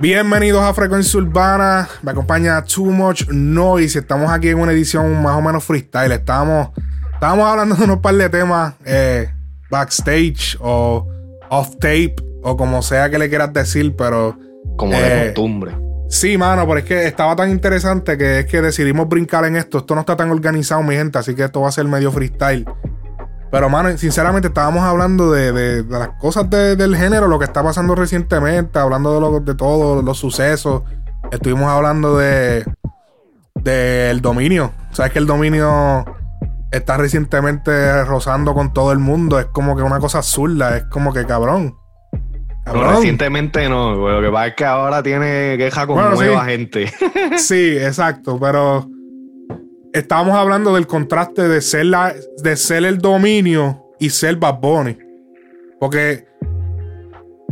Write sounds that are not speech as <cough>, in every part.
Bienvenidos a Frecuencia Urbana. Me acompaña Too Much Noise. Estamos aquí en una edición más o menos freestyle. Estábamos, estábamos hablando de unos par de temas eh, backstage o off tape o como sea que le quieras decir, pero. Como de eh, costumbre. Sí, mano, pero es que estaba tan interesante que es que decidimos brincar en esto. Esto no está tan organizado, mi gente, así que esto va a ser medio freestyle. Pero, mano, sinceramente estábamos hablando de, las cosas del género, lo que está pasando recientemente, hablando de, lo, de todos los sucesos. Estuvimos hablando de del dominio. Sabes que el dominio está recientemente rozando con todo el mundo. Es como que una cosa absurda. Es como que cabrón. recientemente no. Lo que pasa es que ahora tiene queja con nueva gente. <laughs> sí, exacto. Pero estábamos hablando del contraste de ser, la, de ser el dominio y ser Bad Bunny. Porque,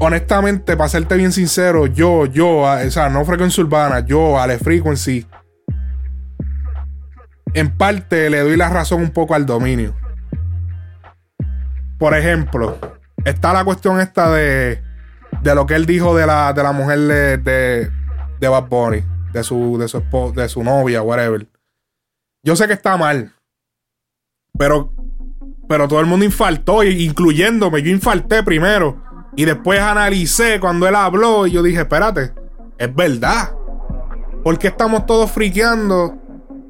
honestamente, para serte bien sincero, yo, yo, o sea, no Frecuencia Urbana, yo, Ale Frequency, en parte le doy la razón un poco al dominio. Por ejemplo, está la cuestión esta de, de lo que él dijo de la, de la mujer de, de, de Bad Bunny, de su, de su, de su novia, whatever. Yo sé que está mal. Pero, pero todo el mundo infartó, incluyéndome. Yo infarté primero. Y después analicé cuando él habló y yo dije, espérate, es verdad. ¿Por qué estamos todos friqueando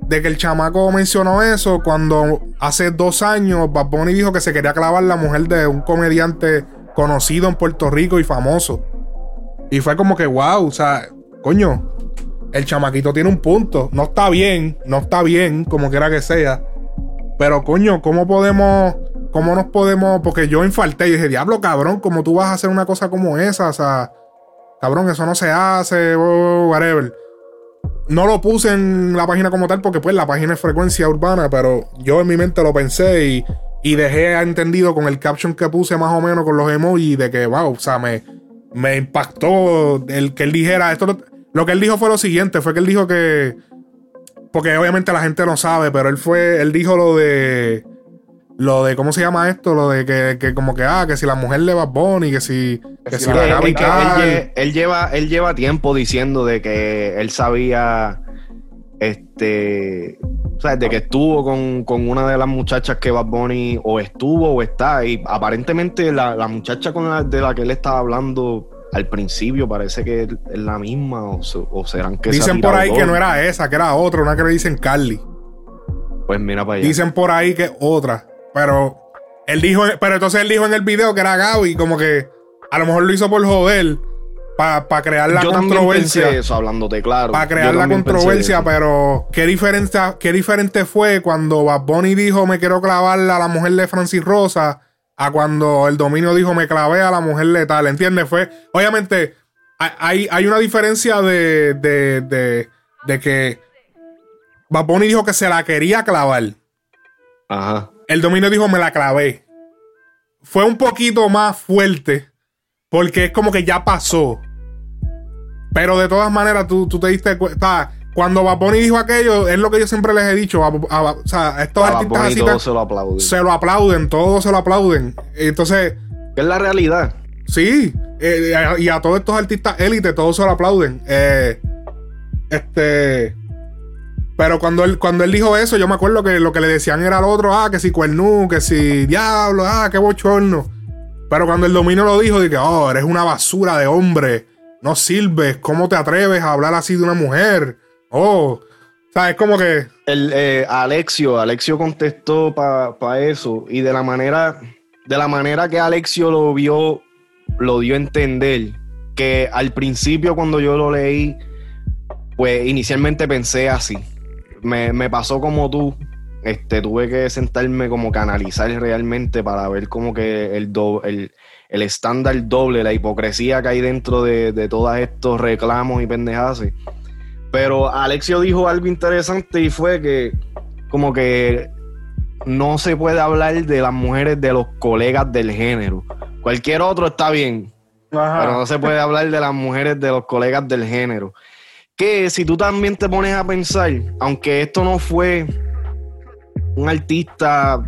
de que el chamaco mencionó eso cuando hace dos años Bad Bunny dijo que se quería clavar la mujer de un comediante conocido en Puerto Rico y famoso? Y fue como que, wow, o sea, coño, el chamaquito tiene un punto. No está bien, no está bien, como quiera que sea. Pero coño, ¿cómo podemos, cómo nos podemos? Porque yo infarté y dije, diablo, cabrón, ¿cómo tú vas a hacer una cosa como esa? O sea, cabrón, eso no se hace, whatever. No lo puse en la página como tal porque pues la página es frecuencia urbana, pero yo en mi mente lo pensé y, y dejé entendido con el caption que puse más o menos con los emojis de que, wow, o sea, me, me impactó el que él dijera esto. Lo que él dijo fue lo siguiente, fue que él dijo que porque obviamente la gente no sabe, pero él fue él dijo lo de lo de cómo se llama esto, lo de que, como que ah, que si la mujer le va Bonnie, que si que si la él, él, él, lleva él lleva tiempo diciendo de que él sabía este o sea, de que estuvo con, una de las muchachas que Bad Bunny o estuvo o está y aparentemente la, la muchacha con la, de la que él estaba hablando al principio parece que es la misma o, serán que Dicen por ahí que no era esa, que era otra, una que le dicen Carly. Pues mira para allá. Dicen por ahí que otra, pero él dijo, pero entonces él dijo en el video que era Gaby, como que a lo mejor lo hizo por joder. Para crear la controversia. eso, hablándote claro. Para crear la controversia, pero ¿qué diferencia, qué diferente fue cuando Bad Bunny dijo me quiero clavar a la mujer de Francis Rosa a cuando el dominio dijo me clavé a la mujer letal, ¿entiendes? Fue, obviamente, hay, hay una diferencia de, de, de, de que Baboni dijo que se la quería clavar. Ajá. El dominio dijo me la clavé. Fue un poquito más fuerte porque es como que ya pasó. Pero de todas maneras, tú, tú te diste cuenta. Cuando Baboni dijo aquello, es lo que yo siempre les he dicho. o sea, estos artistas así. Todos se lo aplauden. Se lo aplauden, todos se lo aplauden. Entonces. Es la realidad. Sí. Eh, y a todos estos artistas élite, todos se lo aplauden. Eh, este. Pero cuando él, cuando él dijo eso, yo me acuerdo que lo que le decían era al otro, ah, que si cuernú, que si diablo, ah, qué bochorno. Pero cuando el dominio lo dijo, dije, oh, eres una basura de hombre. No sirves. ¿Cómo te atreves a hablar así de una mujer? Oh, o sea, es como que. El, eh, Alexio, Alexio contestó para eso. Y de la manera. De la manera que Alexio lo vio, lo dio a entender. Que al principio, cuando yo lo leí, pues inicialmente pensé así. Me, pasó como tú. Este, tuve que sentarme como que analizar realmente para ver como que el, el, el estándar doble, la hipocresía que hay dentro de, de todos estos reclamos y pendejadas. Pero Alexio dijo algo interesante y fue que como que no se puede hablar de las mujeres de los colegas del género. Cualquier otro está bien, pero no se puede hablar de las mujeres de los colegas del género. Que si tú también te pones a pensar, aunque esto no fue un artista,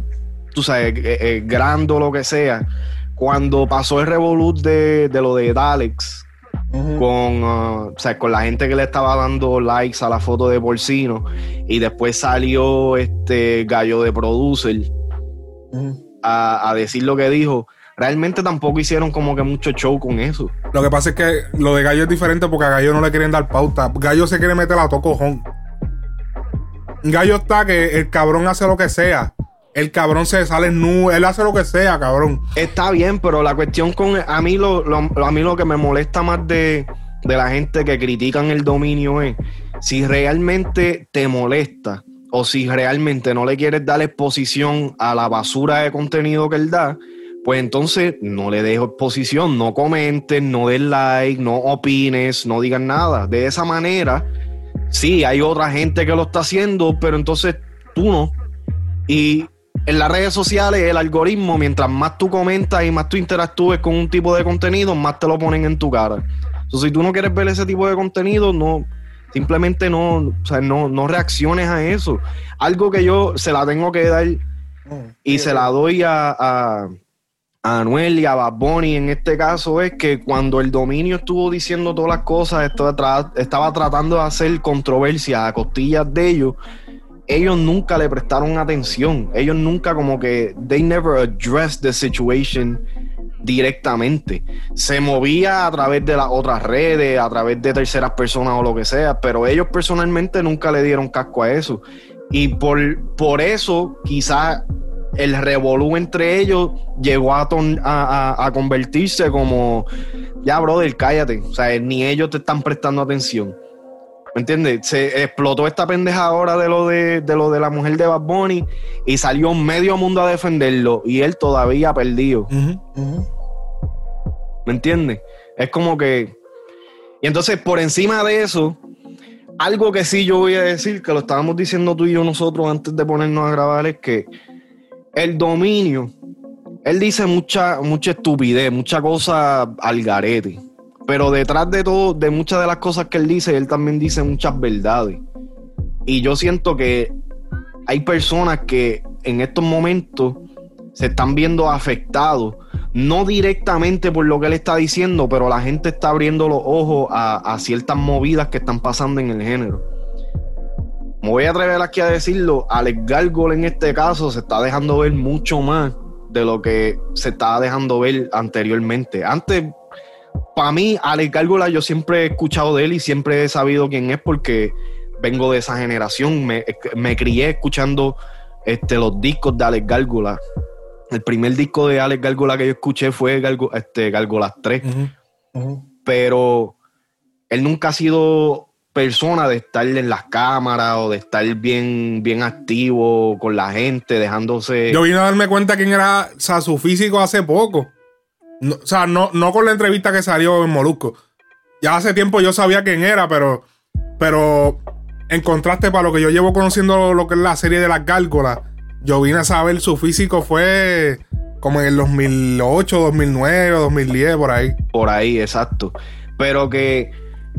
tú sabes, eh, eh, grande o lo que sea, cuando pasó el revolut de, de lo de Dalex, con, uh, o sea, con la gente que le estaba dando likes a la foto de Porcino, y después salió este gallo de producer a, a decir lo que dijo realmente tampoco hicieron como que mucho show con eso. Lo que pasa es que lo de Gallo es diferente porque a Gallo no le quieren dar pauta. Gallo se quiere meter a tocojón. Gallo está que el cabrón hace lo que sea. El cabrón se sale nu, él hace lo que sea, cabrón. Está bien, pero la cuestión con a mí lo, a mí lo que me molesta más de, de la gente que critican el dominio es si realmente te molesta o si realmente no le quieres dar exposición a la basura de contenido que él da, pues entonces no le dejo exposición, no comentes, no des like, no opines, no digan nada. De esa manera, sí, hay otra gente que lo está haciendo, pero entonces tú no. Y en las redes sociales, el algoritmo, mientras más tú comentas y más tú interactúes con un tipo de contenido, más te lo ponen en tu cara. Entonces, si tú no quieres ver ese tipo de contenido, no, simplemente no, o sea, no, no reacciones a eso. Algo que yo se la tengo que dar y se la doy a a Anuel y a Bad Bunny en este caso es que cuando el dominio estuvo diciendo todas las cosas, estaba, estaba tratando de hacer controversia a costillas de ellos, ellos nunca le prestaron atención. Ellos nunca como que, they never addressed the situation directamente. Se movía a través de las otras redes, a través de terceras personas o lo que sea, pero ellos personalmente nunca le dieron casco a eso. Y por, por eso quizás el revolú entre ellos llegó a, a, convertirse como, ya, brother, cállate. O sea, ni ellos te están prestando atención. ¿Me entiendes? Se explotó esta pendeja ahora de lo de, lo de la mujer de Bad Bunny y salió medio mundo a defenderlo y él todavía perdido. ¿Me entiendes? Es como que. Y entonces, por encima de eso, algo que sí yo voy a decir, que lo estábamos diciendo tú y yo nosotros antes de ponernos a grabar, es que el dominio, él dice mucha, mucha estupidez, mucha cosa al garete. Pero detrás de todo, de muchas de las cosas que él dice, él también dice muchas verdades. Y yo siento que hay personas que en estos momentos se están viendo afectados, no directamente por lo que él está diciendo, pero la gente está abriendo los ojos a, ciertas movidas que están pasando en el género me voy a atrever aquí a decirlo, Alex Gargol en este caso se está dejando ver mucho más de lo que se estaba dejando ver anteriormente. Antes, para mí, Alex Gárgola, yo siempre he escuchado de él y siempre he sabido quién es porque vengo de esa generación. Me, crié escuchando este, los discos de Alex Gárgola. El primer disco de Alex Gárgola que yo escuché fue este, Gárgolas 3. Pero él nunca ha sido persona de estar en las cámaras o de estar bien, bien activo con la gente, dejándose. Yo vine a darme cuenta quién era, o sea, su físico hace poco. O sea, no, no con la entrevista que salió en Molusco. Ya hace tiempo yo sabía quién era, pero, pero en contraste para lo que yo llevo conociendo lo que es la serie de las gárgolas, yo vine a saber su físico fue como en el 2008, 2009, 2010, por ahí. Por ahí, exacto. Pero que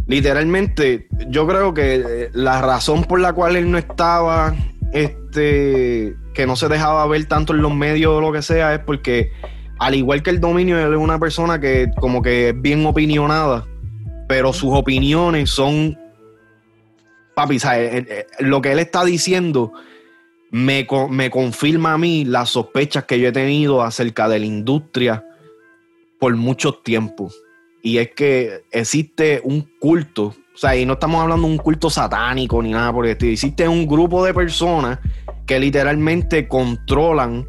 literalmente, yo creo que eh, la razón por la cual él no estaba, este, que no se dejaba ver tanto en los medios o lo que sea, es porque, al igual que el dominio, él es una persona que como que es bien opinionada, pero sus opiniones son, papi, eh, eh, lo que él está diciendo me, me confirma a mí las sospechas que yo he tenido acerca de la industria por mucho tiempo. Y es que existe un culto, o sea, y no estamos hablando de un culto satánico ni nada por el estilo, existe un grupo de personas que literalmente controlan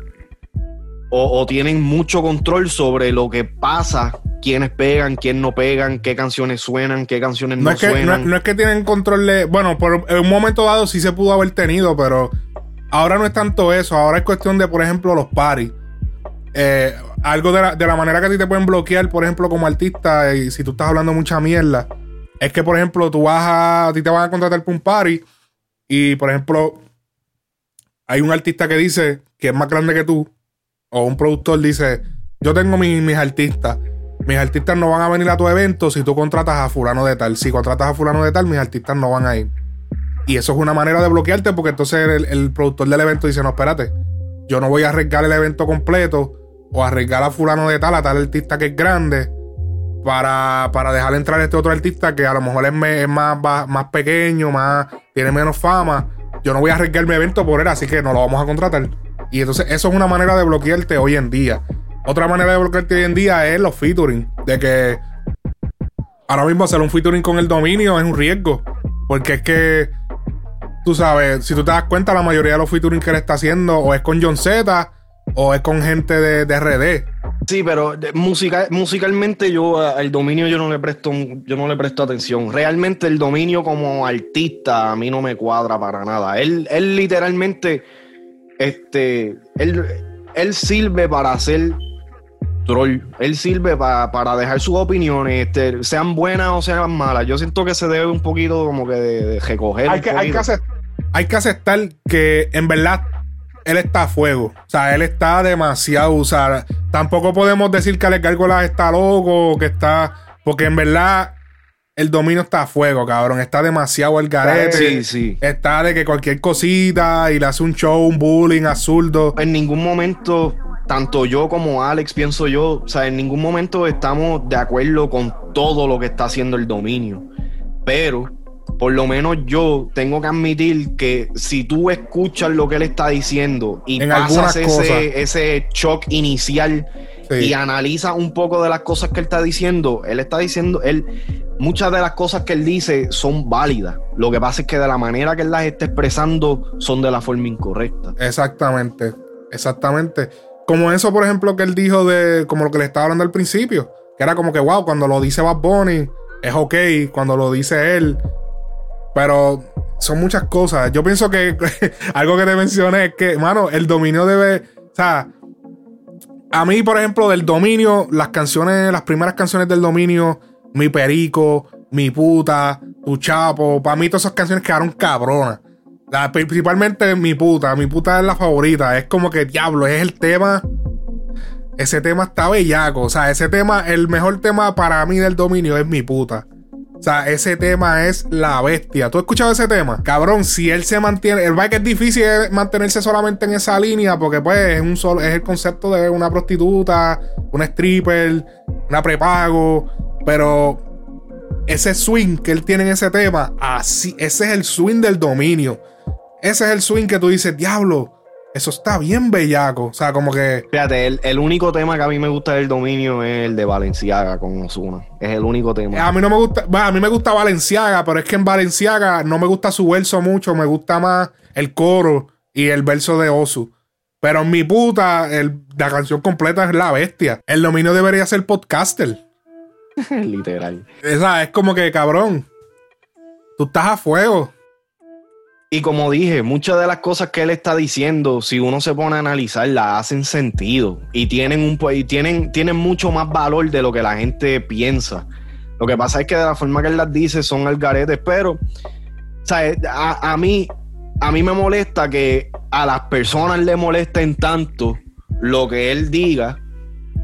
o, tienen mucho control sobre lo que pasa, quiénes pegan, quiénes no pegan, qué canciones suenan, qué canciones no, suenan. No, es que tienen control de. Bueno, por, en un momento dado sí se pudo haber tenido, pero ahora no es tanto eso. Ahora es cuestión de, por ejemplo, los paris. Eh, algo de la, manera que a ti te pueden bloquear, por ejemplo, como artista, y si tú estás hablando mucha mierda, es que, por ejemplo, tú vas a, a ti te van a contratar para un party y, por ejemplo, hay un artista que dice que es más grande que tú, o un productor dice, yo tengo mis, artistas, mis artistas no van a venir a tu evento si tú contratas a fulano de tal. Si contratas a fulano de tal, mis artistas no van a ir. Y eso es una manera de bloquearte porque entonces el, el productor del evento dice, no, espérate, yo no voy a arriesgar el evento completo o arriesgar a fulano de tal, a tal artista que es grande, para, para dejar entrar a este otro artista que a lo mejor es, más, más pequeño, más, tiene menos fama. Yo no voy a arriesgar mi evento por él, así que no lo vamos a contratar. Y entonces eso es una manera de bloquearte hoy en día. Otra manera de bloquearte hoy en día es los featuring. De que ahora mismo hacer un featuring con el dominio es un riesgo. Porque es que, tú sabes, si tú te das cuenta, la mayoría de los featuring que él está haciendo o es con John Z o es con gente de, de RD. Sí, pero musicalmente yo al dominio yo no le presto yo no le presto atención. Realmente el dominio como artista a mí no me cuadra para nada. Él, él literalmente, este, él, él sirve para hacer troll. Él sirve para dejar sus opiniones, este, sean buenas o sean malas. Yo siento que se debe un poquito como que de, recoger. Hay que, hay, que hay que aceptar que en verdad él está a fuego. O sea, él está demasiado. O sea, tampoco podemos decir que Alex Gárgolas está loco, que está. Porque en verdad el dominio está a fuego, cabrón. Está demasiado el garete. Sí, sí. Está de que cualquier cosita y le hace un show, un bullying absurdo. En ningún momento, tanto yo como Alex, pienso yo, o sea, en ningún momento estamos de acuerdo con todo lo que está haciendo el dominio. Pero por lo menos yo tengo que admitir que si tú escuchas lo que él está diciendo y pasas ese, ese, shock inicial y analizas un poco de las cosas que él está diciendo, él está diciendo, él, muchas de las cosas que él dice son válidas. Lo que pasa es que de la manera que él las está expresando son de la forma incorrecta. Exactamente, exactamente. Como eso, por ejemplo, que él dijo de, como lo que le estaba hablando al principio, que era como que, wow, cuando lo dice Bad Bunny, es ok, cuando lo dice él, pero son muchas cosas. Yo pienso que <laughs> algo que te mencioné es que, mano, el dominio debe. O sea, a mí, por ejemplo, del dominio, las canciones, las primeras canciones del dominio, Mi Perico, Mi Puta, Tu Chapo, para mí todas esas canciones quedaron cabronas. principalmente Mi Puta, Mi Puta es la favorita. Es como que, diablo, es el tema. Ese tema está bellaco. O sea, ese tema, el mejor tema para mí del dominio es Mi Puta. O sea, ese tema es la bestia. ¿Tú has escuchado ese tema? Cabrón, si él se mantiene. El bike es difícil mantenerse solamente en esa línea porque, pues, es, un solo, es el concepto de una prostituta, una stripper, una prepago. Pero ese swing que él tiene en ese tema, así, ese es el swing del dominio. Ese es el swing que tú dices, diablo. Eso está bien bellaco. O sea, como que. Fíjate, el, único tema que a mí me gusta del dominio es el de Valenciaga con Osuna. Es el único tema. A mí no me gusta. Bueno, a mí me gusta Valenciaga, pero es que en Valenciaga no me gusta su verso mucho. Me gusta más el coro y el verso de Osu. Pero en mi puta, la canción completa es La Bestia. El dominio debería ser podcaster. <laughs> Literal. Esa es como que, cabrón. Tú estás a fuego. Y como dije, muchas de las cosas que él está diciendo, si uno se pone a analizarlas, hacen sentido y tienen, un, y tienen, tienen mucho más valor de lo que la gente piensa. Lo que pasa es que de la forma que él las dice son algaretes, pero A, a, mí, a mí me molesta que a las personas le molesten tanto lo que él diga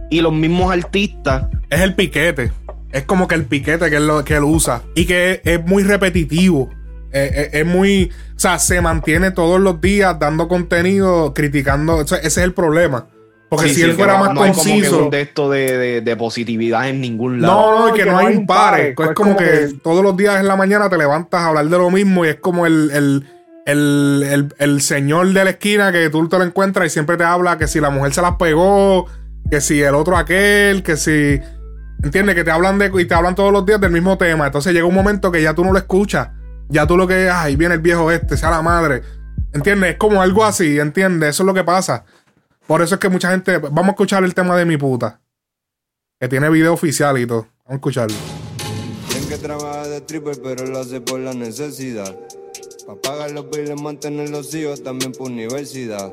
y los mismos artistas. Es el piquete. Es como que el piquete que él, que él usa y que es muy repetitivo. Eh, eh, es muy. O sea, se mantiene todos los días dando contenido, criticando. ese es el problema. Porque si él fuera más conciso. No de esto de, positividad en ningún lado. No, no, que, no hay un pare. Es, como, que, todos los días en la mañana te levantas a hablar de lo mismo y es como el, el, el, señor de la esquina que tú te lo encuentras y siempre te habla que si la mujer se las pegó, que si el otro aquel, que si. ¿Entiendes? Que te hablan de. Y te hablan todos los días del mismo tema. Entonces llega un momento que ya tú no lo escuchas. Ya tú lo que, ay, viene el viejo este, sea la madre. ¿Entiendes? Es como algo así, ¿entiendes? Eso es lo que pasa. Por eso es que mucha gente. Vamos a escuchar el tema de mi puta. Que tiene video oficial y todo. Vamos a escucharlo. Tienen que trabajar de triple, pero lo hace por la necesidad. Para pagar los billes, mantener los hijos, también por universidad.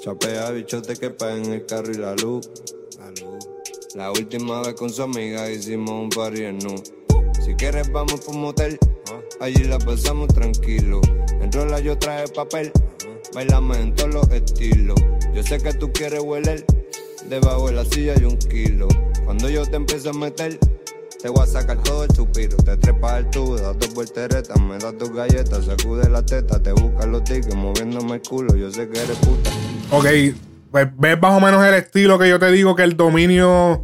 Chapea bichote que paguen el carro y la luz. La luz. La última vez con su amiga hicimos un party en nu. Si quieres, vamos por un motel. Allí la pasamos tranquilo. En rola yo traje papel. Bailamos en todos los estilos. Yo sé que tú quieres hueler. Debajo de la silla hay un kilo. Cuando yo te empiezo a meter, te voy a sacar todo el suspiro. Te trepas al tubo, das dos volteretas, me das tus galletas, sacude la teta, te busca los tickets moviéndome el culo. Yo sé que eres puta. Ok, pues, ves más o menos el estilo que yo te digo que el dominio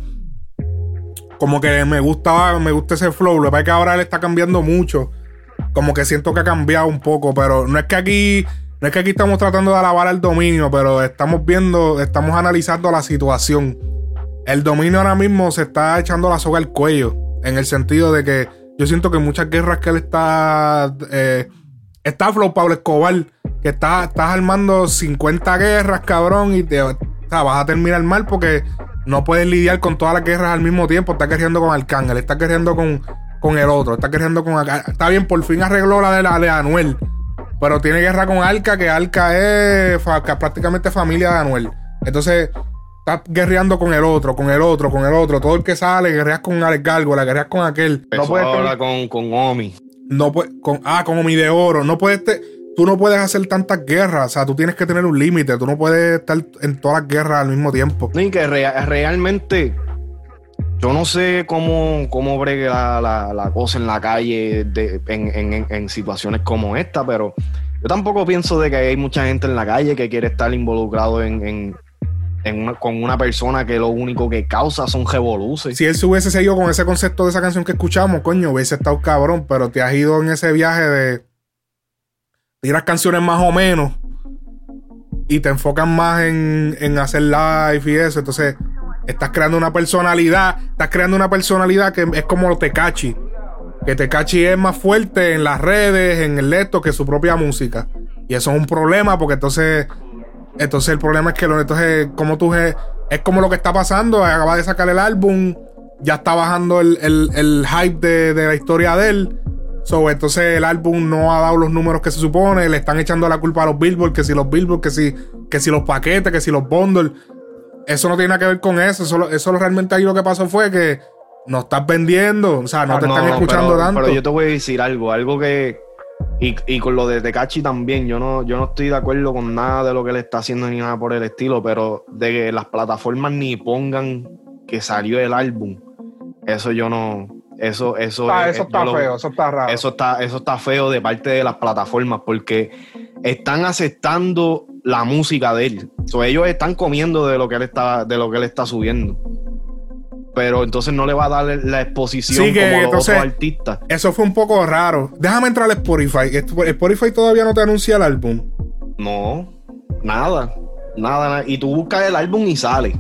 como que me gusta, me gusta ese flow. Lo que pasa es que ahora él está cambiando mucho. Como que siento que ha cambiado un poco, pero no es que aquí, no es que aquí estamos tratando de alabar el dominio, pero estamos viendo, estamos analizando la situación. El dominio ahora mismo se está echando la soga al cuello, en el sentido de que yo siento que muchas guerras que él está, eh, está Flow Pablo Escobar, que está, estás armando 50 guerras, cabrón, y te, vas a terminar mal porque no puedes lidiar con todas las guerras al mismo tiempo. Está queriendo con Arcángel, está queriendo con, con el otro, está queriendo con. Está bien, por fin arregló la de, la de Anuel. Pero tiene guerra con Arca, que Arca es prácticamente familia de Anuel. Entonces, está guerreando con el otro, con el otro, con el otro. Todo el que sale, guerreas con Alex la guerreas con aquel. no puedes ahora con, con Omi. No puede, con, ah, con Omi de Oro. No puedes tú no puedes hacer tantas guerras. O sea, tú tienes que tener un límite. Tú no puedes estar en todas las guerras al mismo tiempo. Y que realmente. Yo no sé cómo, cómo bregue la, cosa en la calle en, situaciones como esta, pero yo tampoco pienso de que hay mucha gente en la calle que quiere estar involucrado en, con una persona que lo único que causa son revoluciones. Si él se hubiese seguido con ese concepto de esa canción que escuchamos, coño, hubiese estado cabrón, pero te has ido en ese viaje de tiras canciones más o menos y te enfocas más en, en hacer live y eso. Entonces, estás creando una personalidad, estás creando una personalidad que es como Tecachi. Que Tecachi es más fuerte en las redes, en el lecto, que su propia música. Y eso es un problema porque entonces, entonces el problema es que lo, entonces, como tú es como lo que está pasando, acaba de sacar el álbum, ya está bajando el, hype de, de la historia de él So, entonces el álbum no ha dado los números que se supone, le están echando la culpa a los Billboard, que si los Billboard, que si, que si los paquetes, que si los bundles. Eso no tiene nada que ver con eso. Eso, eso realmente ahí lo que pasó fue que no estás vendiendo, o sea, no, te están escuchando tanto. Pero yo te voy a decir algo, algo que. Y, con lo de Tecachi también, yo no, yo no estoy de acuerdo con nada de lo que él está haciendo ni nada por el estilo, pero de que las plataformas ni pongan que salió el álbum, eso yo no, eso, eso, ah, eso está feo, eso está raro. Eso está, eso está feo de parte de las plataformas porque están aceptando la música de él. ellos están comiendo de lo que él está, de lo que él está subiendo. Pero entonces no le va a dar la exposición como los otros artistas. Eso fue un poco raro. Déjame entrar al Spotify. Spotify todavía no te anuncia el álbum. No, nada. Nada, Y tú buscas el álbum y sale.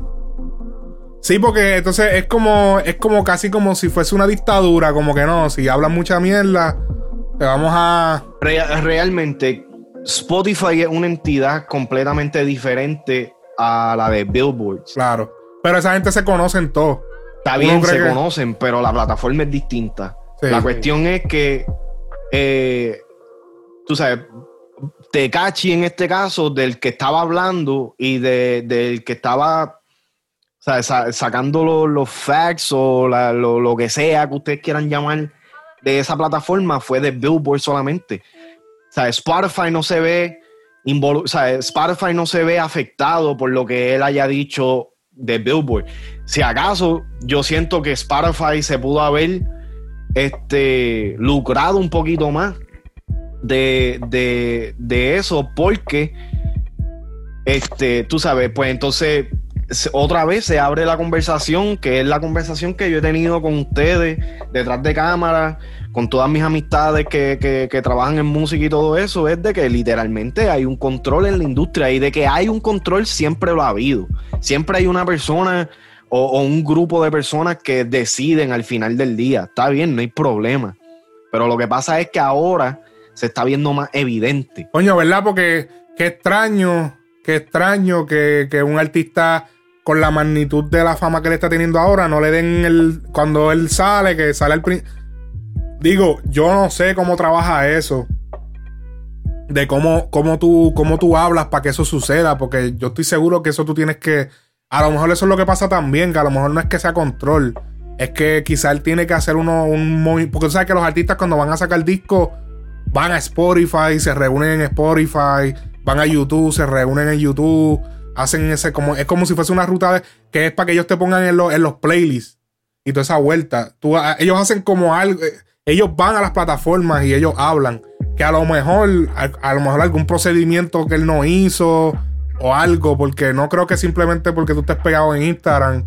Sí, porque entonces es como, es como casi como si fuese una dictadura, como que no, si hablan mucha mierda, te vamos a... realmente, Spotify es una entidad completamente diferente a la de Billboard. Claro, pero esa gente se conoce en todo. Está bien, se conocen, pero la plataforma es distinta. la cuestión es que, eh, tú sabes, Tecachi en este caso, del que estaba hablando y de, del que estaba sacando los, facts o lo, que sea que ustedes quieran llamar de esa plataforma fue de Billboard solamente. O sea, Spotify no se ve o sea, Spotify no se ve afectado por lo que él haya dicho de Billboard. Si acaso yo siento que Spotify se pudo haber este, lucrado un poquito más de, de eso porque este, tú sabes, pues entonces otra vez se abre la conversación, que es la conversación que yo he tenido con ustedes detrás de cámara, con todas mis amistades que, trabajan en música y todo eso, es de que literalmente hay un control en la industria y de que hay un control siempre lo ha habido. Siempre hay una persona o, un grupo de personas que deciden al final del día. Está bien, no hay problema. Pero lo que pasa es que ahora se está viendo más evidente. Coño, ¿verdad? Porque qué extraño, qué extraño que, que un artista con la magnitud de la fama que le está teniendo ahora, no le den el. Cuando él sale, que sale el. Digo, yo no sé cómo trabaja eso. De cómo, cómo, tú, cómo tú hablas para que eso suceda. Porque yo estoy seguro que eso tú tienes que. A lo mejor eso es lo que pasa también, que a lo mejor no es que sea control. Es que quizá él tiene que hacer uno, un Porque tú sabes que los artistas cuando van a sacar disco van a Spotify, se reúnen en Spotify, van a YouTube, se reúnen en YouTube hacen ese como es como si fuese una ruta que es para que ellos te pongan en, en los playlists y toda esa vuelta. Tú, ellos hacen como algo, eh, ellos van a las plataformas y ellos hablan que a lo mejor a, lo mejor algún procedimiento que él no hizo o algo, porque no creo que simplemente porque tú estés pegado en Instagram,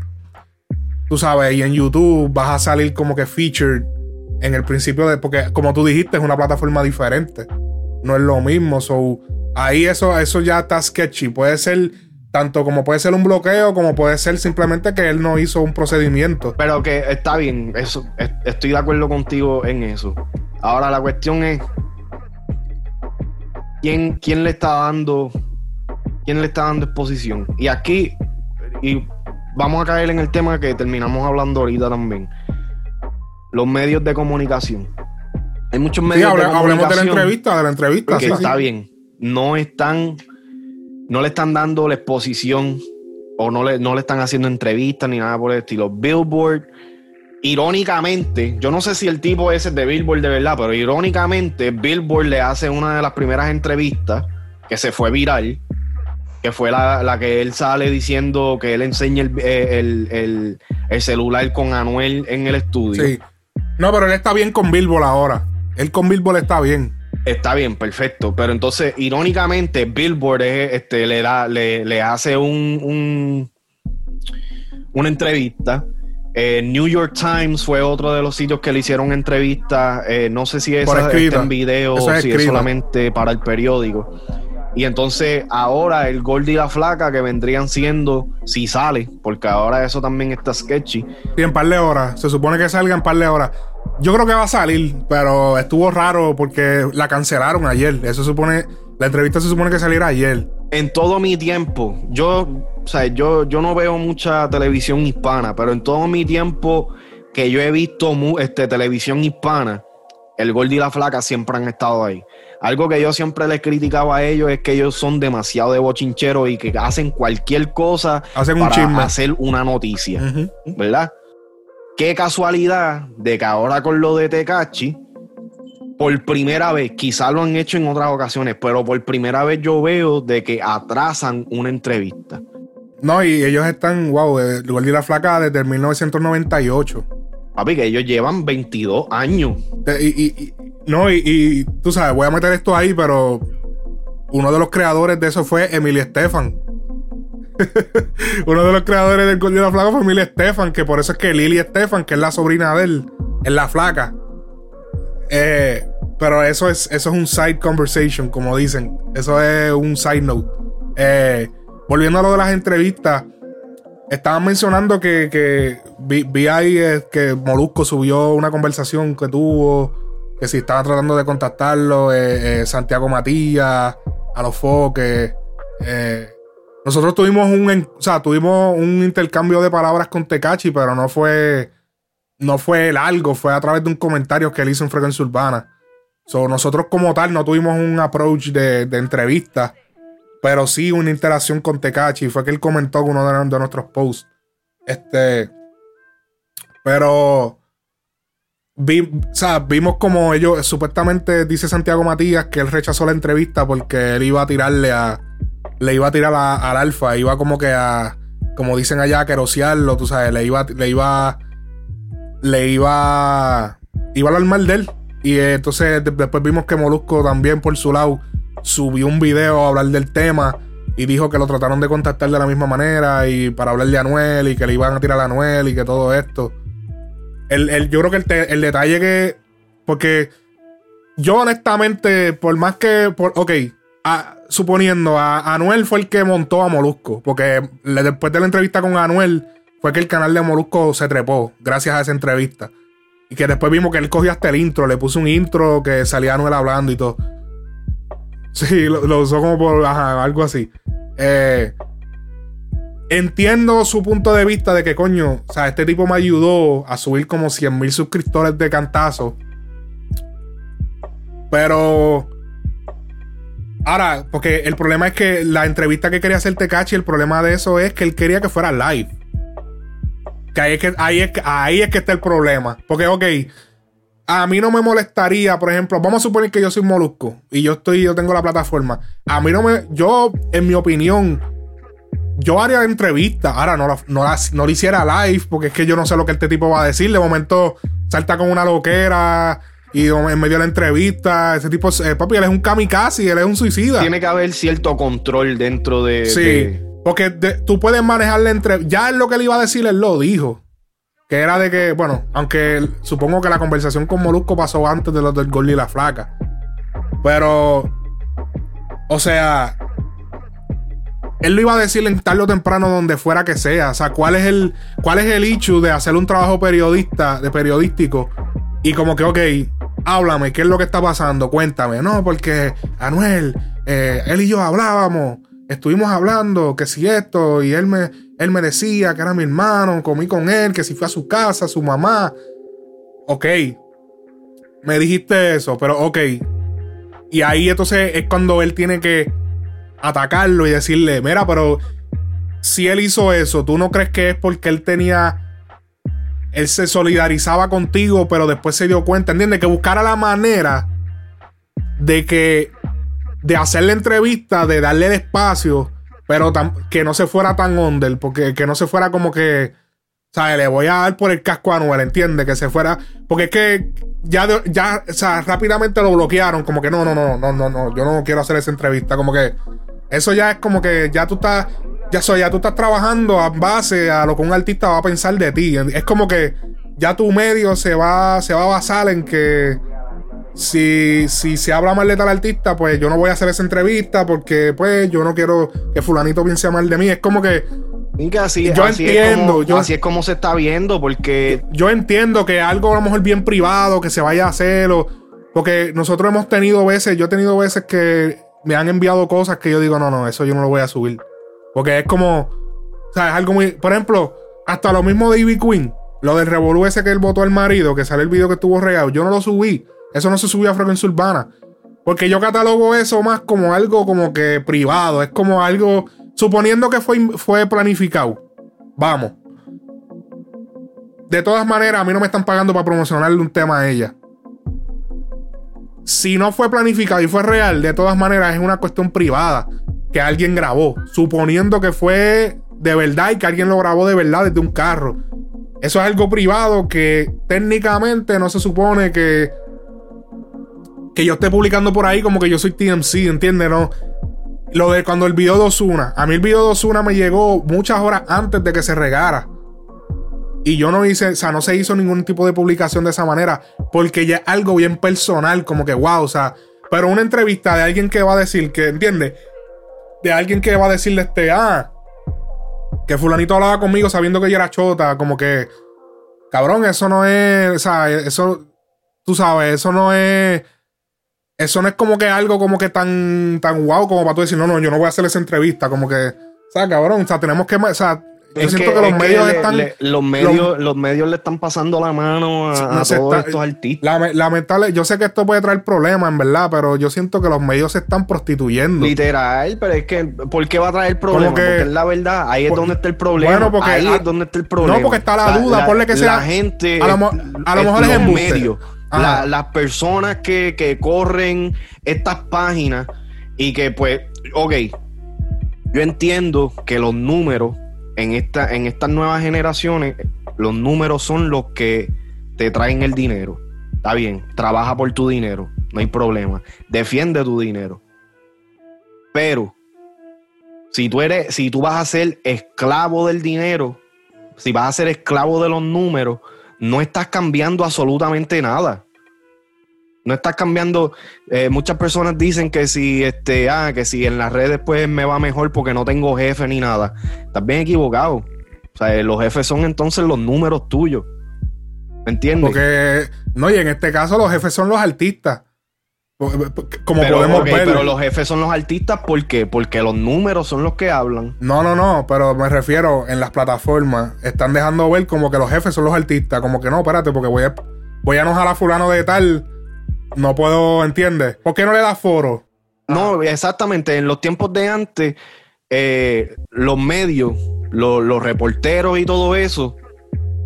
tú sabes, y en YouTube vas a salir como que featured en el principio de, porque como tú dijiste, es una plataforma diferente, no es lo mismo, so ahí eso, eso ya está sketchy, puede ser tanto como puede ser un bloqueo, como puede ser simplemente que él no hizo un procedimiento. Pero que está bien, eso, estoy de acuerdo contigo en eso. Ahora la cuestión es quién, quién le está dando, quién le está dando exposición. Y aquí, y vamos a caer en el tema que terminamos hablando ahorita también. Los medios de comunicación. Hay muchos medios de comunicación. Hablemos de la entrevista, de la entrevista. Que está bien. No están no le están dando la exposición o no le, no le están haciendo entrevistas ni nada por el estilo. Billboard, irónicamente, yo no sé si el tipo ese es de Billboard de verdad, pero irónicamente Billboard le hace una de las primeras entrevistas que se fue viral, que fue la, que él sale diciendo que él enseña el, el, celular con Anuel en el estudio. Sí. No, pero él está bien con Billboard ahora. Él con Billboard está bien. Está bien, perfecto. Pero entonces, irónicamente, Billboard este, le, da, le, hace un, una entrevista. Eh, New York Times fue otro de los sitios que le hicieron entrevista. Eh, no sé si es en video o si es solamente para el periódico. Y entonces ahora el Gold y la Flaca que vendrían siendo, si sale, porque ahora eso también está sketchy. Sí, en par de horas. Se supone que salga en par de horas. Yo creo que va a salir, pero estuvo raro porque la cancelaron ayer. Eso supone, la entrevista se supone que saliera ayer. En todo mi tiempo, yo, o sea, yo, yo no veo mucha televisión hispana, pero en todo mi tiempo que yo he visto este, televisión hispana, el Gold y la Flaca siempre han estado ahí. Algo que yo siempre les criticaba a ellos es que ellos son demasiado de bochincheros y que hacen cualquier cosa para hacer una noticia, ¿verdad? Qué casualidad de que ahora con lo de Tecachi, por primera vez, quizá lo han hecho en otras ocasiones, pero por primera vez yo veo de que atrasan una entrevista. No, y ellos están, wow, el y la Flaca desde 1998. Papi, que ellos llevan 22 años. Y, no, y, tú sabes, voy a meter esto ahí, pero uno de los creadores de eso fue Emilia Estefan. <laughs> Uno de los creadores del Gol de la Flaca fue Emilia Estefan, que por eso es que Lily Estefan, que es la sobrina de él, es la flaca. Eh, pero eso es, eso es un side conversation, como dicen. Eso es un side note. Eh, volviendo a lo de las entrevistas, estaban mencionando que, vi, ahí eh, que Molusco subió una conversación que tuvo, que si estaba tratando de contactarlo, Santiago Matías, a los foques. Nosotros tuvimos un, o sea, tuvimos un intercambio de palabras con Tecachi, pero no fue, no fue largo, fue a través de un comentario que él hizo en Frecuencia Urbana. So, nosotros como tal no tuvimos un approach de, entrevista, pero sí una interacción con Tecachi. Fue que él comentó uno de, nuestros posts. Este, pero o sea, vimos como ellos, supuestamente dice Santiago Matías que él rechazó la entrevista porque él iba a tirarle a, le iba a tirar al alfa, iba como que a, como dicen allá, a querosearlo, tú sabes, le iba, le iba, le iba, iba a de él. Y entonces después vimos que Molusco también por su lado subió un video a hablar del tema y dijo que lo trataron de contactar de la misma manera y para hablar de Anuel y que le iban a tirar a Anuel y que todo esto. El, yo creo que el, el, detalle que. Porque yo honestamente, por más que. Por, ok, suponiendo, Anuel fue el que montó a Molusco, porque después de la entrevista con Anuel fue que el canal de Molusco se trepó, gracias a esa entrevista. Y que después vimos que él cogió hasta el intro, le puso un intro que salía Anuel hablando y todo. Sí, lo, usó como por algo así. Eh, entiendo su punto de vista de que, coño, o sea, este tipo me ayudó a subir como 100 mil suscriptores de cantazo. Pero Ahora, porque el problema es que la entrevista que quería hacer Tecachi, el problema de eso es que él quería que fuera live. Que ahí es que, ahí es, ahí es que está el problema. Porque, ok, a mí no me molestaría, por ejemplo, vamos a suponer que yo soy Molusco y yo estoy, yo tengo la plataforma. A mí no me, yo, en mi opinión, yo haría entrevista. Ahora no, no, no lo hiciera live porque es que yo no sé lo que este tipo va a decir. De momento salta con una loquera y en medio de la entrevista, ese tipo, eh, papi, él es un kamikaze, él es un suicida. Tiene que haber cierto control dentro de. Sí, porque tú puedes manejar la entrevista. Ya es lo que él iba a decir, él lo dijo. Que era de que, bueno, aunque supongo que la conversación con Molusco pasó antes de los del gol y la flaca. Pero, o sea, él lo iba a decir en tarde o temprano donde fuera que sea. O sea, ¿cuál es el, cuál es el issue de hacer un trabajo periodista, de periodístico? Y como que, ok, háblame, ¿qué es lo que está pasando? Cuéntame. No, porque Anuel, eh, él y yo hablábamos, estuvimos hablando, que si esto, y él me, él me decía que era mi hermano, comí con él, que si fue a su casa, su mamá. Ok, me dijiste eso, pero ok. Y ahí entonces es cuando él tiene que atacarlo y decirle, mira, pero si él hizo eso, ¿tú no crees que es porque él tenía... Él se solidarizaba contigo, pero después se dio cuenta, ¿entiendes? Que buscara la manera de que... De hacer la entrevista, de darle el espacio, pero que no se fuera tan under, porque que no se fuera como que... Sea, le voy a dar por el casco a Noel, ¿entiendes? Que se fuera. Porque es que ya, ya, o sea, rápidamente lo bloquearon. Como que no, no, no, no, no, no. Yo no quiero hacer esa entrevista. Como que eso ya es como que ya tú estás, ya, soy, ya tú estás trabajando a base a lo que un artista va a pensar de ti. Es como que ya tu medio se va, se va a basar en que si, si se habla mal de tal artista, pues yo no voy a hacer esa entrevista porque pues yo no quiero que fulanito piense mal de mí. Es como que... así, yo entiendo, yo, así es como se está viendo, porque yo entiendo que algo a lo mejor bien privado que se vaya a hacer o porque nosotros hemos tenido veces, yo he tenido veces que me han enviado cosas que yo digo, no, no, eso yo no lo voy a subir. Porque es como, o sea, es algo muy. Por ejemplo, hasta lo mismo de Ivy Queen, lo del revolú ese que él votó al marido, que sale el video que estuvo regado, yo no lo subí. Eso no se subió a Frecuencia Urbana. Porque yo catalogo eso más como algo como que privado. Es como algo. Suponiendo que fue, fue planificado. Vamos. De todas maneras, a mí no me están pagando para promocionarle un tema a ella si no fue planificado y fue real, de todas maneras es una cuestión privada que alguien grabó, suponiendo que fue de verdad y que alguien lo grabó de verdad desde un carro. Eso es algo privado que técnicamente no se supone que que yo esté publicando por ahí como que yo soy TMC, ¿entiendes? No. Lo de cuando el video de Osuna, a mí el video de Osuna me llegó muchas horas antes de que se regara. Y yo no hice, o sea, no se hizo ningún tipo de publicación de esa manera, porque ya es algo bien personal, como que wow, o sea, pero una entrevista de alguien que va a decir que, ¿entiendes? De alguien que va a decirle este, ah, que fulanito hablaba conmigo sabiendo que yo era chota, como que, cabrón, eso no es, o sea, eso, tú sabes, eso no es, eso no es como que algo como que tan, tan wow como para tú decir, no, no, yo no voy a hacer esa entrevista, como que, o sea, cabrón, o sea, tenemos que, o sea, yo siento que, los medios están. los, medios, los, medios le están pasando la mano a, todos estos artistas. lamentable, yo sé que esto puede traer problemas, en verdad, pero yo siento que los medios se están prostituyendo. Literal, pero es que, ¿por qué va a traer problemas? porque es la verdad, ahí es donde está el problema. Bueno, porque, ahí es donde está el problema. No, porque está la duda, ponle que sea. La gente. A lo, mejor es en medio. las personas que, que corren estas páginas y que, pues, ok, yo entiendo que los números en, esta, en estas nuevas generaciones, los números son los que te traen el dinero. Está bien, trabaja por tu dinero, no hay problema. Defiende tu dinero. Pero si tú eres, si tú vas a ser esclavo del dinero, si vas a ser esclavo de los números, no estás cambiando absolutamente nada. No estás cambiando. Eh, muchas personas dicen que si este, ah, que si en las redes pues me va mejor porque no tengo jefe ni nada. Estás bien equivocado. O sea, los jefes son entonces los números tuyos. ¿Me entiendes? Porque, no, y en este caso los jefes son los artistas. Como podemos ver. Pero los jefes son los artistas, ¿por qué? Porque los números son los que hablan. No, no, no, pero me refiero en las plataformas. Están dejando ver como que los jefes son los artistas. Como que no, espérate, porque voy a, voy a enojar a fulano de tal no puedo, ¿entiendes? ¿Por qué no le da foro? No, exactamente. En los tiempos de antes, eh, los medios, los, reporteros y todo eso,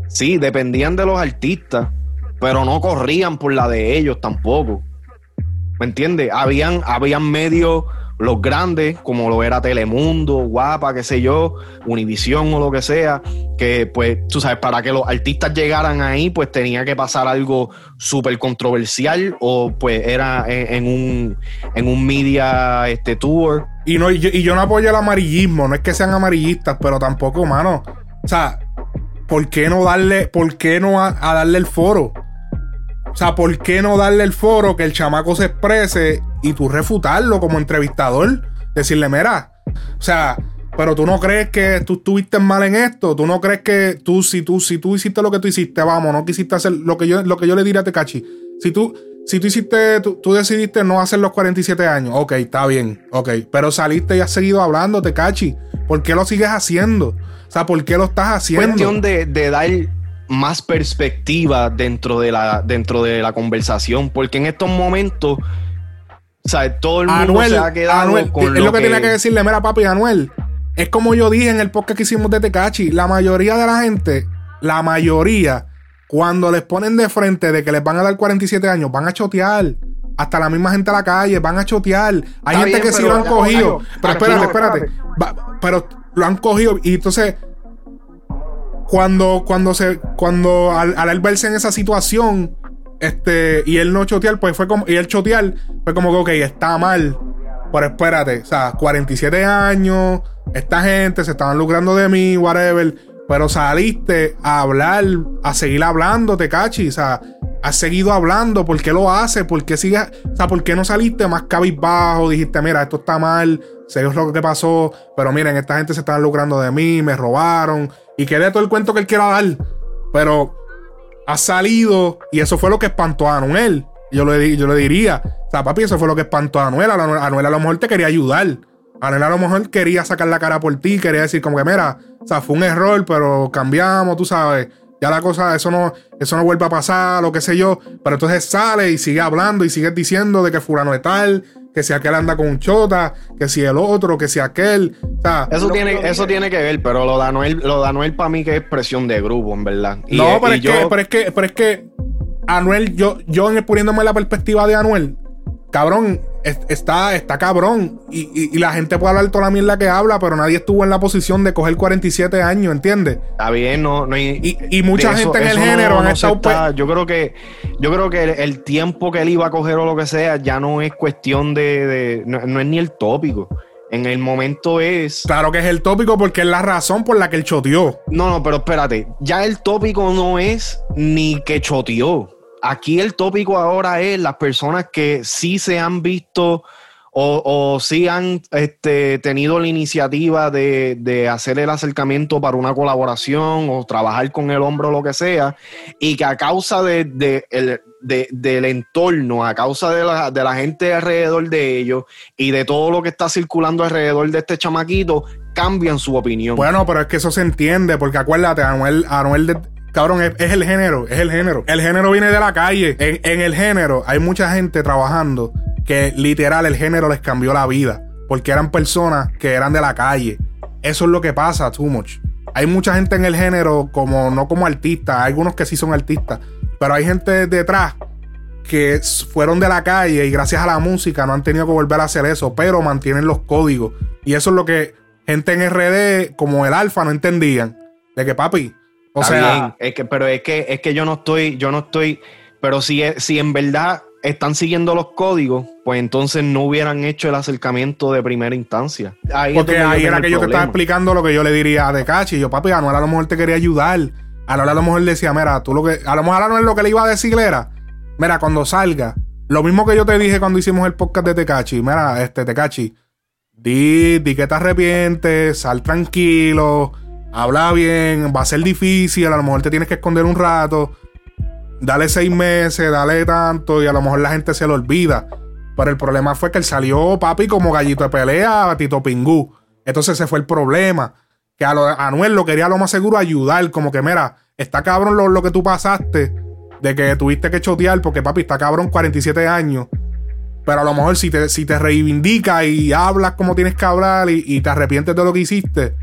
sí, dependían de los artistas, pero no corrían por la de ellos tampoco. ¿Me entiendes? Habían, habían medios los grandes, como lo era Telemundo, Guapa, qué sé yo, Univisión o lo que sea, que pues, tú sabes, para que los artistas llegaran ahí, pues tenía que pasar algo súper controversial o pues era en, un, en un media este, tour. Y, no, y yo, no apoyo el amarillismo, no es que sean amarillistas, pero tampoco, mano. O sea, ¿por qué no darle, por qué no a darle el foro? O sea, ¿por qué no darle el foro que el chamaco se exprese y tú refutarlo como entrevistador? Decirle, mira, o sea, pero tú no crees que tú estuviste mal en esto, tú no crees que tú, si tú, si tú hiciste lo que tú hiciste, vamos, no quisiste hacer lo que yo, lo que yo le diría a Tecachi. Si tú, si tú hiciste, tú, decidiste no hacer los 47 años, ok, está bien, ok, pero saliste y has seguido hablando, Tecachi. ¿Por qué lo sigues haciendo? O sea, ¿por qué lo estás haciendo? Cuestión de, de dar más perspectiva dentro de la, dentro de la conversación, porque en estos momentos, o sea, todo el mundo se ha quedado con es lo que, tenía que decirle, mira papi, Anuel, es como yo dije en el podcast que hicimos de Tecachi, la mayoría de la gente, la mayoría, cuando les ponen de frente de que les van a dar 47 años, van a chotear. Hasta la misma gente a la calle, van a chotear. Hay gente que sí lo han cogido. pero espérate, espérate. pero lo han cogido. Y entonces, cuando, cuando se, cuando al, al, verse en esa situación, este, y él no chotear, pues fue como, y él chotear, fue como que, ok, está mal. Pero espérate, o sea, 47 años, esta gente se estaban lucrando de mí, whatever. Pero saliste a hablar, a seguir hablando, te cachi. O sea, has seguido hablando. ¿Por qué lo haces? ¿Por qué sigues? O sea, ¿por qué no saliste más cabizbajo? Dijiste, mira, esto está mal, sé lo que pasó. Pero miren, esta gente se estaba lucrando de mí, me robaron y que dé todo el cuento que él quiera dar. Pero ha salido y eso fue lo que espantó a Anuel. Yo le, yo le diría, o sea, papi, eso fue lo que espantó a Anuel. Anuel a lo mejor te quería ayudar. Anuel a lo mejor quería sacar la cara por ti, quería decir como que, mira, o sea, fue un error, pero cambiamos, tú sabes. Ya la cosa, eso no, eso no vuelve a pasar, lo que sé yo. Pero entonces sale y sigue hablando y sigue diciendo de que fulano es tal, que si aquel anda con un chota, que si el otro, que si aquel. eso, tiene, eso tiene que ver, pero lo de Anuel, lo de para mí que es expresión de grupo, en verdad. no, pero, es que, pero, es que, pero es que Anuel, yo, yo poniéndome la perspectiva de Anuel, cabrón, está, está cabrón. Y, la gente puede hablar toda la mierda que habla, pero nadie estuvo en la posición de coger 47 años, ¿entiendes? Está bien, no, no y, y, mucha gente en el género han estado. yo creo que, yo creo que el, tiempo que él iba a coger o lo que sea, ya no es cuestión de. no, es ni el tópico. En el momento es. Claro que es el tópico porque es la razón por la que él choteó. No, no, pero espérate. Ya el tópico no es ni que choteó aquí el tópico ahora es las personas que sí se han visto o, o sí han este, tenido la iniciativa de, hacer el acercamiento para una colaboración o trabajar con el hombro lo que sea, y que a causa de, del entorno, a causa de la, de la gente alrededor de ellos y de todo lo que está circulando alrededor de este chamaquito, cambian su opinión. Bueno, pero es que eso se entiende, porque acuérdate, Anuel, Anuel de, Cabrón, es, el género, es el género. El género viene de la calle. En, el género hay mucha gente trabajando que literal el género les cambió la vida. Porque eran personas que eran de la calle. Eso es lo que pasa, too much. Hay mucha gente en el género, como no como artistas, algunos que sí son artistas, pero hay gente detrás que fueron de la calle y gracias a la música no han tenido que volver a hacer eso, pero mantienen los códigos. Y eso es lo que gente en RD, como el Alfa, no entendían. De que, papi, o sea, es que, pero es que, es que yo no estoy, yo no estoy, pero si, si en verdad están siguiendo los códigos, pues entonces no hubieran hecho el acercamiento de primera instancia. Porque ahí era que yo te estaba explicando lo que yo le diría a Decachi. Yo, papi, Anuel a lo mejor te quería ayudar. A a lo mejor decía, mira, tú lo que. A lo mejor Anuel lo que le iba a decir era, mira, cuando salga, lo mismo que yo te dije cuando hicimos el podcast de Tecachi, mira, este Tecachi, di, di que te arrepientes, sal tranquilo habla bien, va a ser difícil, a lo mejor te tienes que esconder un rato, dale seis meses, dale tanto, y a lo mejor la gente se lo olvida. Pero el problema fue que él salió, papi, como gallito de pelea a Tito Pingú. Entonces ese fue el problema. Que a, Anuel lo quería lo más seguro ayudar, como que, mira, está cabrón lo, que tú pasaste, de que tuviste que chotear, porque papi, está cabrón 47 años. Pero a lo mejor si te, si te reivindica y hablas como tienes que hablar y, y te arrepientes de lo que hiciste,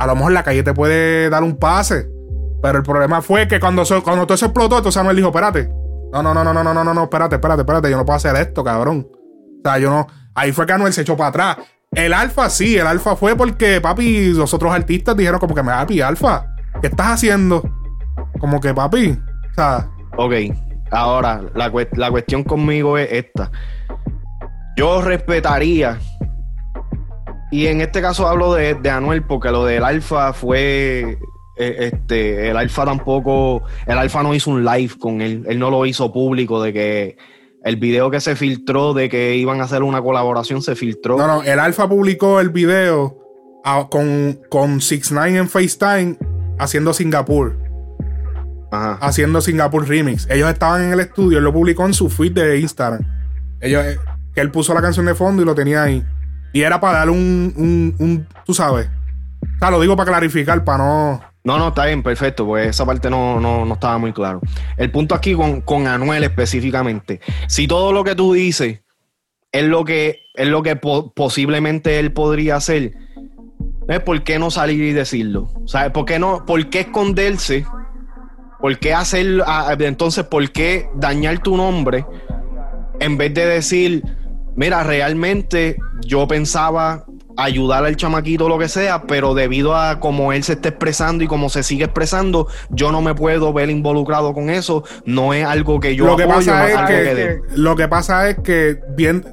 a lo mejor la calle te puede dar un pase. Pero el problema fue que cuando, cuando todo eso explotó, entonces Anuel dijo, espérate. No, no, no, no, no, no, no, no, espérate, espérate, espérate. Yo no puedo hacer esto, cabrón. O sea, yo no. Ahí fue que Anuel se echó para atrás. El alfa sí, el alfa fue porque, papi, los otros artistas dijeron como que me papi, alfa, ¿qué estás haciendo? Como que, papi, o sea. Ok, ahora, la, la cuestión conmigo es esta. Yo respetaría, y en este caso hablo de, de Anuel, porque lo del alfa fue eh, este, el Alfa tampoco, el Alfa no hizo un live con él, él no lo hizo público de que el video que se filtró de que iban a hacer una colaboración se filtró. No, no, el Alfa publicó el video con, con 6 9 en FaceTime haciendo Singapur. Ajá. Haciendo Singapur Remix. Ellos estaban en el estudio, él lo publicó en su feed de Instagram. Ellos, eh, que él puso la canción de fondo y lo tenía ahí. Y era para dar un, un, tú sabes. O sea, lo digo para clarificar, para no no, no, está bien, perfecto, pues esa parte no, no, estaba muy claro. El punto aquí con, Anuel específicamente, si todo lo que tú dices es lo que, es lo que posiblemente él podría hacer, ¿es por qué no salir y decirlo? ¿Sabes? ¿Por qué no? ¿Por qué esconderse? ¿Por qué hacer, entonces, por qué dañar tu nombre en vez de decir, mira, realmente yo pensaba ayudar al chamaquito lo que sea, pero debido a cómo él se está expresando y cómo se sigue expresando, yo no me puedo ver involucrado con eso. No es algo que yo lo que pasa es que, lo que pasa es que bien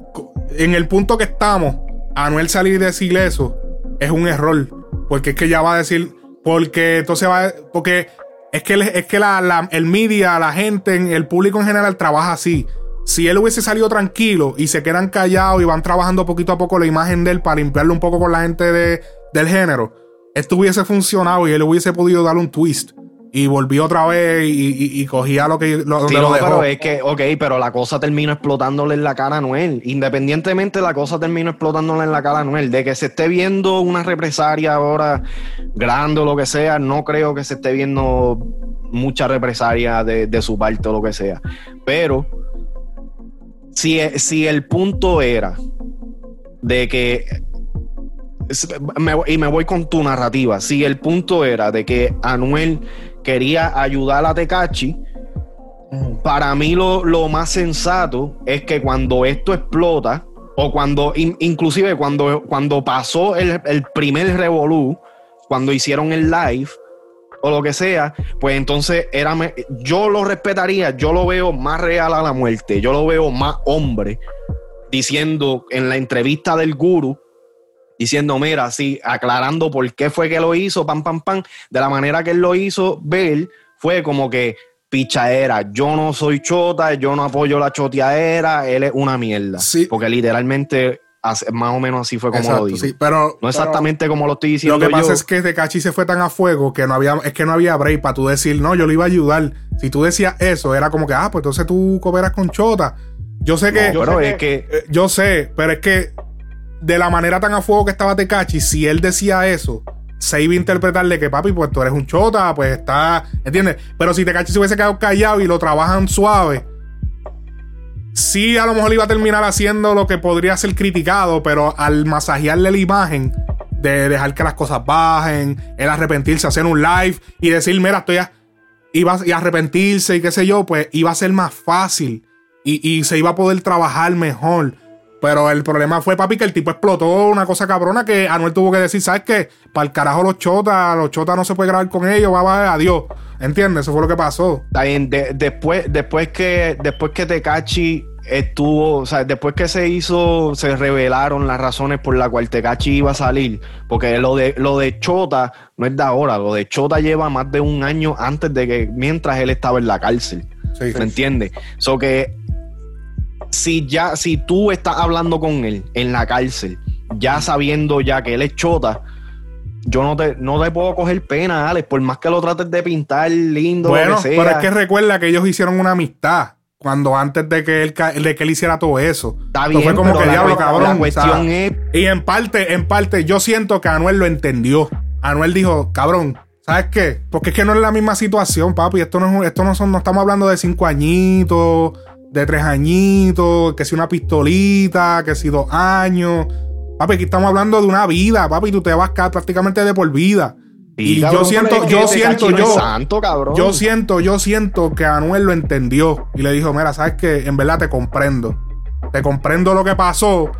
en el punto que estamos, Anuel salir y decir eso es un error, porque es que ya va a decir porque entonces va porque es que es que la, el media, la gente, el público en general trabaja así si él hubiese salido tranquilo y se quedan callados y van trabajando poquito a poco la imagen de él para limpiarlo un poco con la gente de, del género, esto hubiese funcionado y él hubiese podido dar un twist. Y volvió otra vez y, cogía lo que lo, sí, no, pero es que, ok, pero la cosa terminó explotándole en la cara a Noel. Independientemente, la cosa terminó explotándole en la cara a Noel. De que se esté viendo una represalia ahora grande o lo que sea, no creo que se esté viendo mucha represalia de, de su parte o lo que sea. Pero si, el punto era de que y me voy con tu narrativa. Si el punto era de que Anuel quería ayudar a Tecachi, para mí lo, más sensato es que cuando esto explota, o cuando, inclusive cuando, cuando pasó el, el primer revolú, cuando hicieron el live, o lo que sea, pues entonces era yo lo respetaría, yo lo veo más real a la muerte, yo lo veo más hombre diciendo en la entrevista del guru, diciendo, mira, así, aclarando por qué fue que lo hizo, pam, pam, pam, de la manera que él lo hizo ver, fue como que pichaera, yo no soy chota, yo no apoyo la choteadera, él es una mierda. Sí. Porque literalmente más o menos así fue como lo dijo. pero, no exactamente como lo estoy diciendo. Lo que pasa es que Tecachi se fue tan a fuego que no había, es que no había break para tú decir, no, yo le iba a ayudar. Si tú decías eso, era como que, ah, pues entonces tú cooperas con Chota. Yo sé que. yo, sé que, eh, yo sé, pero es que de la manera tan a fuego que estaba Tecachi, si él decía eso, se iba a interpretarle que papi, pues tú eres un chota, pues está. ¿Entiendes? Pero si Tecachi se hubiese quedado callado y lo trabajan suave sí a lo mejor iba a terminar haciendo lo que podría ser criticado, pero al masajearle la imagen de dejar que las cosas bajen, el arrepentirse, hacer un live y decir, mira, estoy a, iba y arrepentirse y qué sé yo, pues iba a ser más fácil y, y, se iba a poder trabajar mejor. Pero el problema fue, papi, que el tipo explotó una cosa cabrona que Anuel tuvo que decir, ¿sabes qué? Para el carajo los chotas, los chotas no se puede grabar con ellos, va, va, adiós. ¿Entiendes? Eso fue lo que pasó. Bien, después, después que, después que Tecachi estuvo, o sea, después que se hizo, se revelaron las razones por las cuales Tecachi iba a salir, porque lo de, lo de Chota no es de ahora, lo de Chota lleva más de un año antes de que, mientras él estaba en la cárcel. ¿Me entiendes? So que si ya, si tú estás hablando con él en la cárcel, ya sabiendo ya que él es chota, yo no te, no te puedo coger pena, Alex, por más que lo trates de pintar lindo. Bueno, lo que sea. pero es que recuerda que ellos hicieron una amistad cuando antes de que él, de que él hiciera todo eso. Está bien, fue como que diablo, cabrón. cuestión es... Y en parte, en parte, yo siento que Anuel lo entendió. Anuel dijo, cabrón, ¿sabes qué? Porque es que no es la misma situación, papi. Esto no, es, esto no son, no estamos hablando de cinco añitos de tres añitos, que si una pistolita, que si dos años. Papi, aquí estamos hablando de una vida, papi, tú te vas acá prácticamente de por vida. Y, yo siento, yo siento, yo, yo siento, yo siento que Anuel lo entendió y le dijo, mira, sabes que en verdad te comprendo, te comprendo lo que pasó,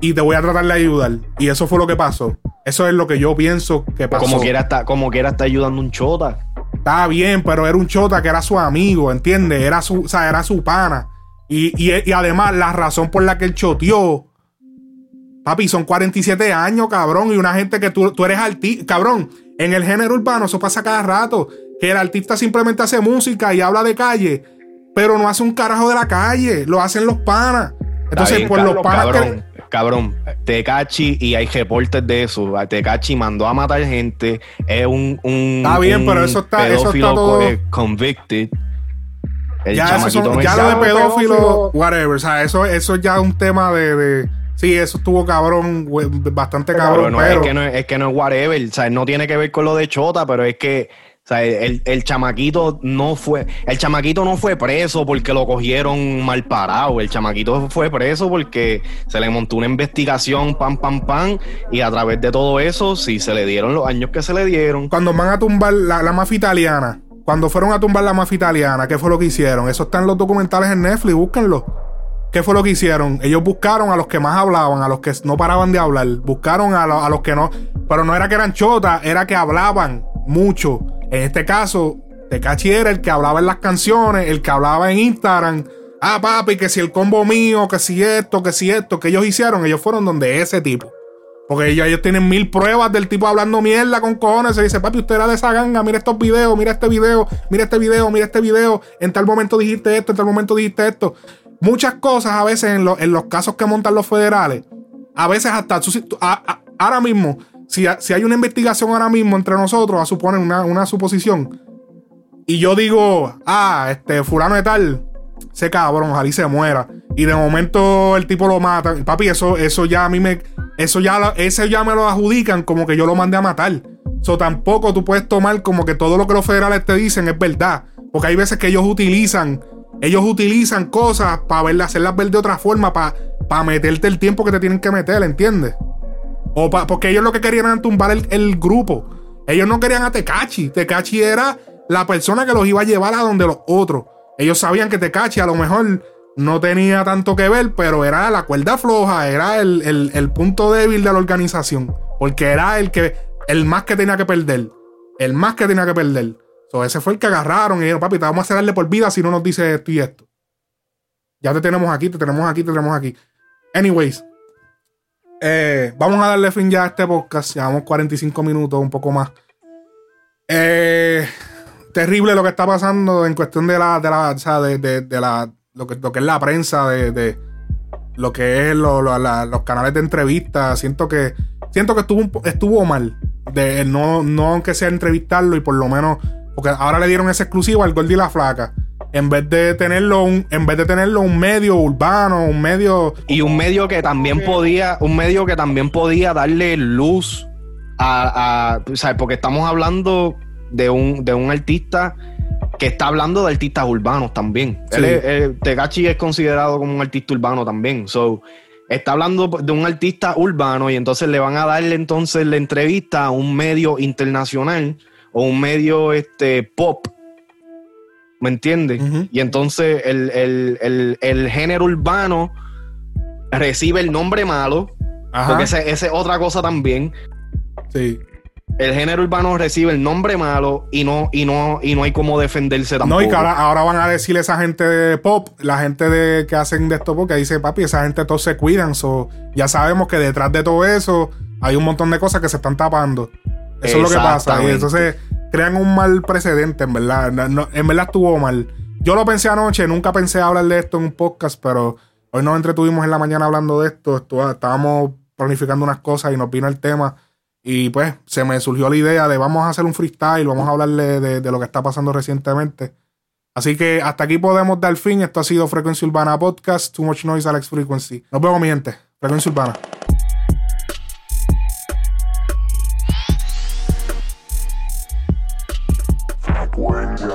y te voy a tratar de ayudar. Y eso fue lo que pasó. Eso es lo que yo pienso que pasó. Como quiera está, como quiera está ayudando un chota. Estaba bien, pero era un chota que era su amigo, ¿entiendes? Era su, o sea, era su pana. Y, y- y además, la razón por la que él choteó. Papi, son 47 años, cabrón. Y una gente que tú, tú eres artista. Cabrón, en el género urbano, eso pasa cada rato. Que el artista simplemente hace música y habla de calle. Pero no hace un carajo de la calle. Lo hacen los panas. Entonces, bien, por los panas que. cabrón, cabrón, Tecachi, y hay reportes de eso. Tecachi mandó a matar gente. Es un. un Está bien, un pero eso está- eso está todo- co- convicted. El ya, eso chamaquito son- no ya es- lo de Ya, pedófilo, pedófilo. whatever. O sea, eso, eso ya es un tema de, de- Sí, eso estuvo cabrón, bastante Pero cabrón. no, pero es, que no, es es que no es whatever. O sea, no tiene que ver con lo de Chota, pero es que. O sea, el, el chamaquito no fue. El chamaquito no fue preso porque lo cogieron mal parado. El chamaquito fue preso porque se le montó una investigación, pam, pam, pam. Y a través de todo eso, sí se le dieron los años que se le dieron. cuando van a tumbar la, la mafia italiana, cuando fueron a tumbar la mafia italiana, ¿qué fue lo que hicieron? Eso está en los documentales en Netflix, búsquenlo. ¿Qué fue lo que hicieron? Ellos buscaron a los que más hablaban, a los que no paraban de hablar. Buscaron a, lo- a los que no. Pero no era que eran chotas, era que hablaban mucho. En este caso, Tecachi era el que hablaba en las canciones, el que hablaba en Instagram. Ah, papi, que si el combo mío, que si esto, que si esto, que ellos hicieron, ellos fueron donde ese tipo. Porque ellos, tienen mil pruebas del tipo hablando mierda con cojones. Se dice, papi, usted era de esa ganga, mira estos videos, mira este video, mira este video, mira este video. En tal momento dijiste esto, en tal momento dijiste esto. Muchas cosas a veces en, lo- en los casos que montan los federales, a veces hasta a- a- ahora mismo, si, hay una investigación ahora mismo entre nosotros, a suponer una, una suposición, y yo digo, ah, este fulano de tal, ese cabrón, ojalá y se muera. Y de momento el tipo lo mata. Papi, eso, eso ya a mí me. Eso ya, ese ya me lo adjudican como que yo lo mandé a matar. So tampoco tú puedes tomar como que todo lo que los federales te dicen es verdad. Porque hay veces que ellos utilizan. Ellos utilizan cosas para hacerlas ver de otra forma, para meterte el tiempo que te tienen que meter, ¿entiendes? O pa- porque ellos lo que querían era tumbar el, el grupo. Ellos no querían a Tecachi. Tecachi era la persona que los iba a llevar a donde los otros. Ellos sabían que Tecachi a lo mejor no tenía tanto que ver, pero era la cuerda floja, era el, el- el punto débil de la organización. Porque era el que, el más que tenía que perder. El más que tenía que perder. Ese fue el que agarraron y dijeron, papi, te vamos a cerrarle por vida si no nos dice esto y esto. Ya te tenemos aquí, te tenemos aquí, te tenemos aquí. Anyways, eh, vamos a darle fin ya a este podcast. Llevamos 45 minutos, un poco más. Eh, terrible lo que está pasando en cuestión de la, de la, o sea, de- de la, lo que, lo que es la prensa, de, de lo que es lo- lo- la- los canales de entrevistas. Siento que, siento que estuvo, estuvo mal. De no, no aunque sea entrevistarlo y por lo menos, porque ahora le dieron esa exclusiva al Gordy y la Flaca. En vez de tenerlo un, en vez de tenerlo un medio urbano, un medio Y un medio que también podía, un medio que también podía darle luz a, a sea, porque estamos hablando de un, de un artista que está hablando de artistas urbanos también. Sí. Él es- eh, Tegachi es considerado como un artista urbano también. So, está hablando de un artista urbano y entonces le van a darle entonces la entrevista a un medio internacional o un medio este pop. ¿Me entiendes? Y entonces el, el- el- el género urbano recibe el nombre malo, Ajá. porque esa es otra cosa también. sí. El género urbano recibe el nombre malo y no, y no, y no hay cómo defenderse tampoco. No, y que ahora, ahora van a decirle a esa gente de pop, la gente de que hacen de esto porque dice, papi, esa gente todos se cuidan. So, ya sabemos que detrás de todo eso hay un montón de cosas que se están tapando. Eso es lo que pasa. Y entonces crean un mal precedente, en verdad. No- en verdad estuvo mal. Yo lo pensé anoche, nunca pensé hablar de esto en un podcast, pero hoy nos entretuvimos en la mañana hablando de esto. Estuvo- estábamos planificando unas cosas y nos vino el tema. Y pues se me surgió la idea de vamos a hacer un freestyle, vamos a hablarle de, de lo que está pasando recientemente. Así que hasta aquí podemos dar fin. Esto ha sido Frecuencia Urbana Podcast. Too Much Noise, Alex Frequency. Nos vemos, mi gente. Frecuencia Urbana. Frecuencia